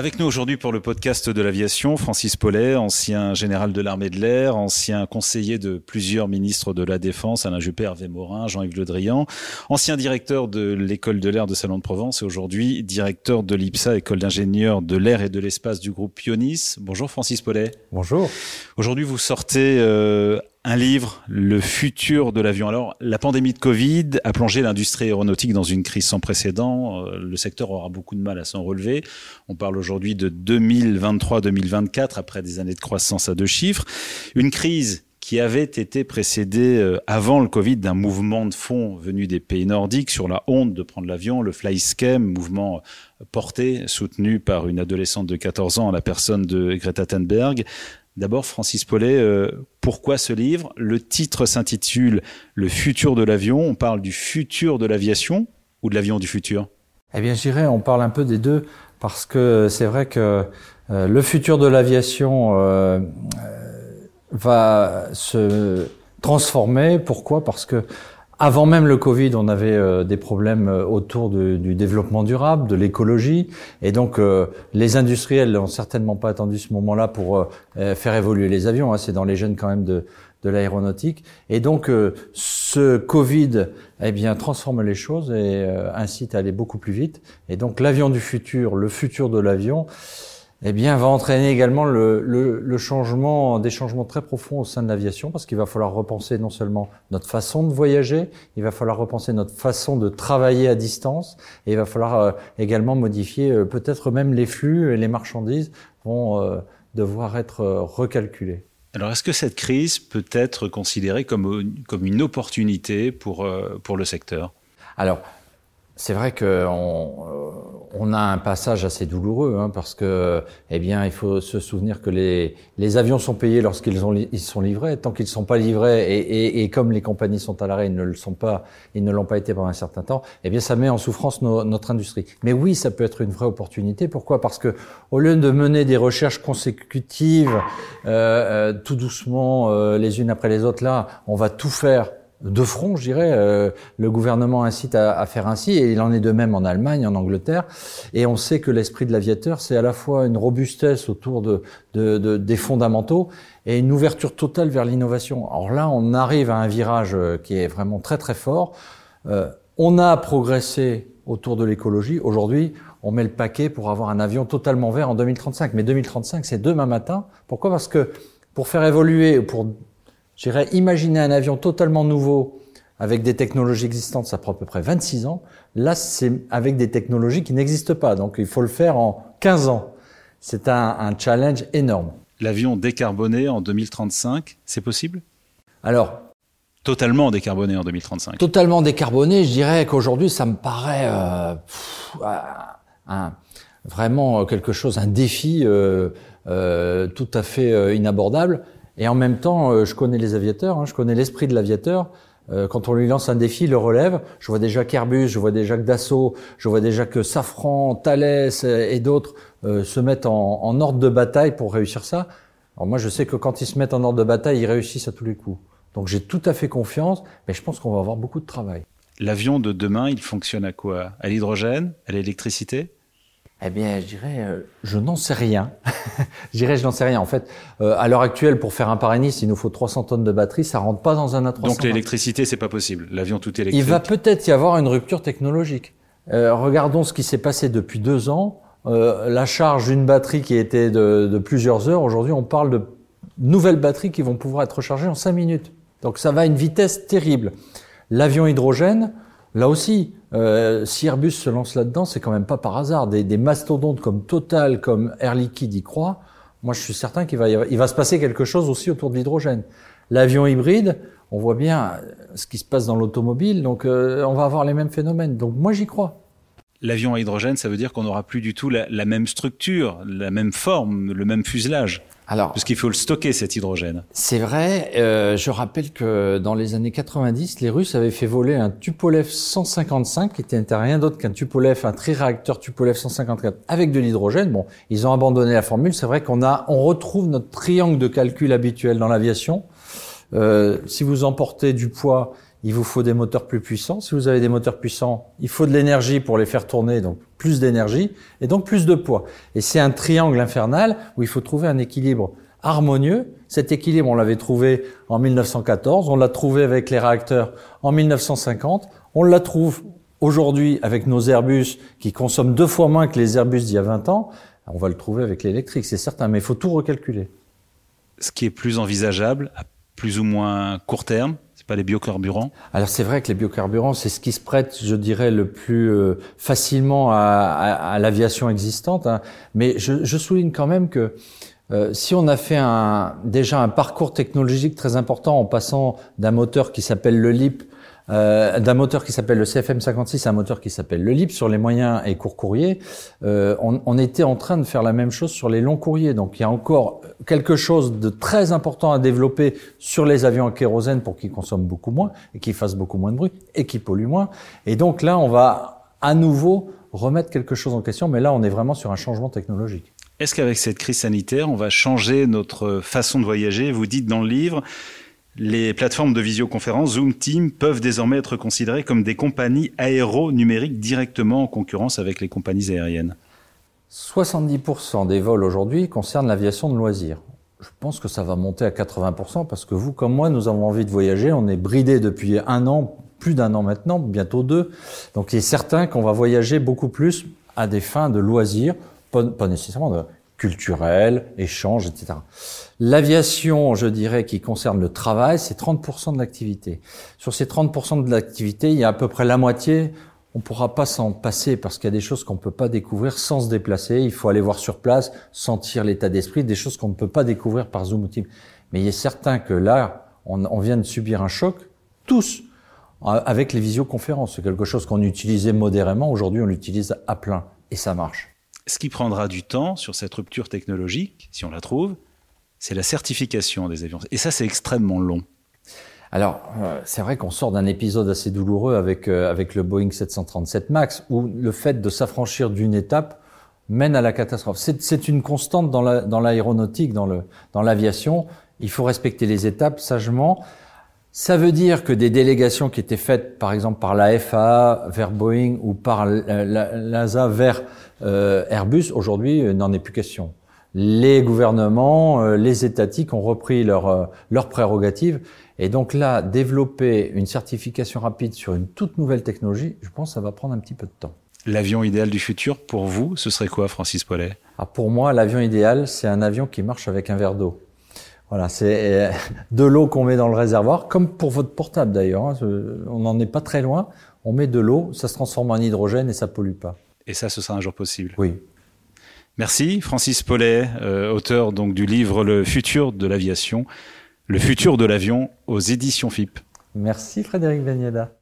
Avec nous aujourd'hui pour le podcast de l'aviation, Francis Paulet, ancien général de l'armée de l'air, ancien conseiller de plusieurs ministres de la Défense, Alain Juppé, Hervé Morin, Jean-Yves Le Drian, ancien directeur de l'école de l'air de Salon de Provence et aujourd'hui directeur de l'IPSA, école d'ingénieurs de l'air et de l'espace du groupe Pionis. Bonjour Francis Paulet. Bonjour. Aujourd'hui vous sortez euh, un livre, Le futur de l'avion. Alors, la pandémie de Covid a plongé l'industrie aéronautique dans une crise sans précédent. Euh, le secteur aura beaucoup de mal à s'en relever. On parle aujourd'hui de 2023-2024 après des années de croissance à deux chiffres. Une crise qui avait été précédée euh, avant le Covid d'un mouvement de fond venu des pays nordiques sur la honte de prendre l'avion, le fly scam, mouvement porté, soutenu par une adolescente de 14 ans à la personne de Greta Thunberg. D'abord, Francis Paulet, euh, pourquoi ce livre? Le titre s'intitule Le futur de l'avion. On parle du futur de l'aviation ou de l'avion du futur? Eh bien, je on parle un peu des deux parce que c'est vrai que euh, le futur de l'aviation euh, va se transformer. Pourquoi? Parce que avant même le Covid, on avait euh, des problèmes euh, autour du développement durable, de l'écologie, et donc euh, les industriels n'ont certainement pas attendu ce moment-là pour faire évoluer les avions. Hein, c'est dans les gènes quand même de, de l'aéronautique, et donc ce Covid, eh bien, transforme les choses et incite à aller beaucoup plus vite. Et donc l'avion du futur, le futur de l'avion, eh bien, va entraîner également le, le, le, changement, des changements très profonds au sein de l'aviation, parce qu'il va falloir repenser non seulement notre façon de voyager, il va falloir repenser notre façon de travailler à distance, et il va falloir euh, également modifier euh, peut-être même les flux et les marchandises vont euh, devoir être recalculés. Alors, est-ce que cette crise peut être considérée comme, comme une opportunité pour, pour le secteur? Alors, c'est vrai qu'on on a un passage assez douloureux hein, parce que, eh bien, il faut se souvenir que les, les avions sont payés lorsqu'ils ont ils sont livrés. Tant qu'ils ne sont pas livrés et, et, et, comme les compagnies sont à l'arrêt, ils ne le sont pas, ils ne l'ont pas été pendant un certain temps. Eh bien, ça met en souffrance notre industrie. Mais oui, ça peut être une vraie opportunité. Pourquoi? Parce que au lieu de mener des recherches consécutives, euh, euh, tout doucement, euh, les unes après les autres, là, on va tout faire de front, je dirais. Euh, le gouvernement incite à, faire ainsi, et il en est de même en Allemagne, en Angleterre. Et on sait que l'esprit de l'aviateur, c'est à la fois une robustesse autour de, des fondamentaux et une ouverture totale vers l'innovation. Alors là, on arrive à un virage euh, qui est vraiment très très fort. Euh, on a progressé autour de l'écologie. Aujourd'hui, on met le paquet pour avoir un avion totalement vert en 2035. Mais 2035, c'est demain matin. Pourquoi? Parce que pour faire évoluer, pour J'irais imaginer un avion totalement nouveau avec des technologies existantes, ça prend à peu près 26 ans. Là, c'est avec des technologies qui n'existent pas. Donc, il faut le faire en 15 ans. C'est un, un challenge énorme. L'avion décarboné en 2035, c'est possible? Alors, Totalement décarboné en 2035. Totalement décarboné, je dirais qu'aujourd'hui, ça me paraît euh, un, vraiment quelque chose, un défi euh, euh, tout à fait inabordable. Et en même temps, euh, je connais les aviateurs, hein, je connais l'esprit de l'aviateur. Euh, quand on lui lance un défi, il le relève. Je vois déjà qu'Airbus, je vois déjà que Dassault, je vois déjà que Safran, Thales et d'autres euh, se mettent en, en, ordre de bataille pour réussir ça. Alors moi, je sais que quand ils se mettent en ordre de bataille, ils réussissent à tous les coups. Donc j'ai tout à fait confiance, mais je pense qu'on va avoir beaucoup de travail. L'avion de demain, il fonctionne à quoi? À l'hydrogène? À l'électricité? Eh bien, je dirais, euh, je n'en sais rien. je dirais, je n'en sais rien. En fait, euh, à l'heure actuelle, pour faire un Paris-Nice, il nous faut 300 tonnes de batterie. Ça rentre pas dans un A300. Donc l'électricité, c'est pas possible. L'avion tout électrique. Il va peut-être y avoir une rupture technologique. Euh, regardons ce qui s'est passé depuis deux ans. la charge d'une batterie qui était de, de plusieurs heures, aujourd'hui, on parle de nouvelles batteries qui vont pouvoir être rechargées en cinq minutes. Donc ça va à une vitesse terrible. L'avion hydrogène, Là aussi, euh, si Airbus se lance là-dedans, c'est quand même pas par hasard. Des, mastodontes comme Total, comme Air Liquide y croient. Moi, je suis certain qu'il va, il va se passer quelque chose aussi autour de l'hydrogène. L'avion hybride, on voit bien ce qui se passe dans l'automobile, donc euh, on va avoir les mêmes phénomènes. Donc moi, j'y crois. L'avion à hydrogène, ça veut dire qu'on n'aura plus du tout la, la, même structure, la même forme, le même fuselage. Alors, parce qu'il faut le stocker cet hydrogène. C'est vrai. Euh, je rappelle que dans les années 90, les Russes avaient fait voler un Tupolev 155, qui était rien d'autre qu'un Tupolev, un tri-réacteur Tupolev 154 avec de l'hydrogène. Bon, ils ont abandonné la formule. C'est vrai qu'on a, on retrouve notre triangle de calcul habituel dans l'aviation. Euh, si vous emportez du poids, il vous faut des moteurs plus puissants. Si vous avez des moteurs puissants, il faut de l'énergie pour les faire tourner, donc plus d'énergie et donc plus de poids. Et c'est un triangle infernal où il faut trouver un équilibre harmonieux. Cet équilibre, on l'avait trouvé en 1914, on l'a trouvé avec les réacteurs en 1950, on la trouve aujourd'hui avec nos Airbus qui consomment deux fois moins que les Airbus d'il y a 20 ans. On va le trouver avec l'électrique, c'est certain, mais il faut tout recalculer. Ce qui est plus envisageable à plus ou moins court terme, Alors c'est vrai que les biocarburants, c'est ce qui se prête, je dirais, le plus euh, facilement à, l'aviation existante. Hein. Mais je, souligne quand même que euh, si on a fait un, déjà un parcours technologique très important en passant d'un moteur qui s'appelle le LIP, euh, d'un moteur qui s'appelle le CFM56 à un moteur qui s'appelle le LIP sur les moyens et courts courriers, euh, on, on, était en train de faire la même chose sur les longs courriers. Donc il y a encore quelque chose de très important à développer sur les avions à kérosène pour qu'ils consomment beaucoup moins et qu'ils fassent beaucoup moins de bruit et qu'ils polluent moins. Et donc là, on va à nouveau remettre quelque chose en question, mais là, on est vraiment sur un changement technologique. Est-ce qu'avec cette crise sanitaire, on va changer notre façon de voyager? Vous dites dans le livre, les plateformes de visioconférence Zoom Team peuvent désormais être considérées comme des compagnies aéronumériques directement en concurrence avec les compagnies aériennes. 70% des vols aujourd'hui concernent l'aviation de loisirs. Je pense que ça va monter à 80% parce que vous comme moi, nous avons envie de voyager. On est bridé depuis un an, plus d'un an maintenant, bientôt deux. Donc il est certain qu'on va voyager beaucoup plus à des fins de loisirs pas, nécessairement de culturel, échange, etc. L'aviation, je dirais, qui concerne le travail, c'est 30% de l'activité. Sur ces 30% de l'activité, il y a à peu près la moitié, on ne pourra pas s'en passer parce qu'il y a des choses qu'on ne peut pas découvrir sans se déplacer. Il faut aller voir sur place, sentir l'état d'esprit, des choses qu'on ne peut pas découvrir par Zoom ou Team. Mais il est certain que là, on vient de subir un choc, tous, avec les visioconférences. C'est quelque chose qu'on utilisait modérément. Aujourd'hui, on l'utilise à plein et ça marche. Ce qui prendra du temps sur cette rupture technologique, si on la trouve, c'est la certification des avions. Et ça, c'est extrêmement long. Alors, euh, c'est vrai qu'on sort d'un épisode assez douloureux avec, euh, avec le Boeing 737 MAX, où le fait de s'affranchir d'une étape mène à la catastrophe. C'est une constante dans l'aéronautique, la, dans l'aviation. Il faut respecter les étapes sagement. Ça veut dire que des délégations qui étaient faites, par exemple, par la FAA vers Boeing ou par l'ASA vers euh, Airbus, aujourd'hui, euh, n'en est plus question. Les gouvernements, euh, les étatiques ont repris leurs leur prérogatives. Et donc là, développer une certification rapide sur une toute nouvelle technologie, je pense que ça va prendre un petit peu de temps. L'avion idéal du futur, pour vous, ce serait quoi, Francis Paulet? Ah, Pour moi, l'avion idéal, c'est un avion qui marche avec un verre d'eau. Voilà, c'est euh, de l'eau qu'on met dans le réservoir, comme pour votre portable d'ailleurs. Hein. On n'en est pas très loin. On met de l'eau, ça se transforme en hydrogène et ça pollue pas. Et ça, ce sera un jour possible. Oui. Merci, Francis Paulet, euh, auteur donc du livre Le futur de l'aviation, le futur de l'avion aux éditions FIP. Merci, Frédéric Beniada.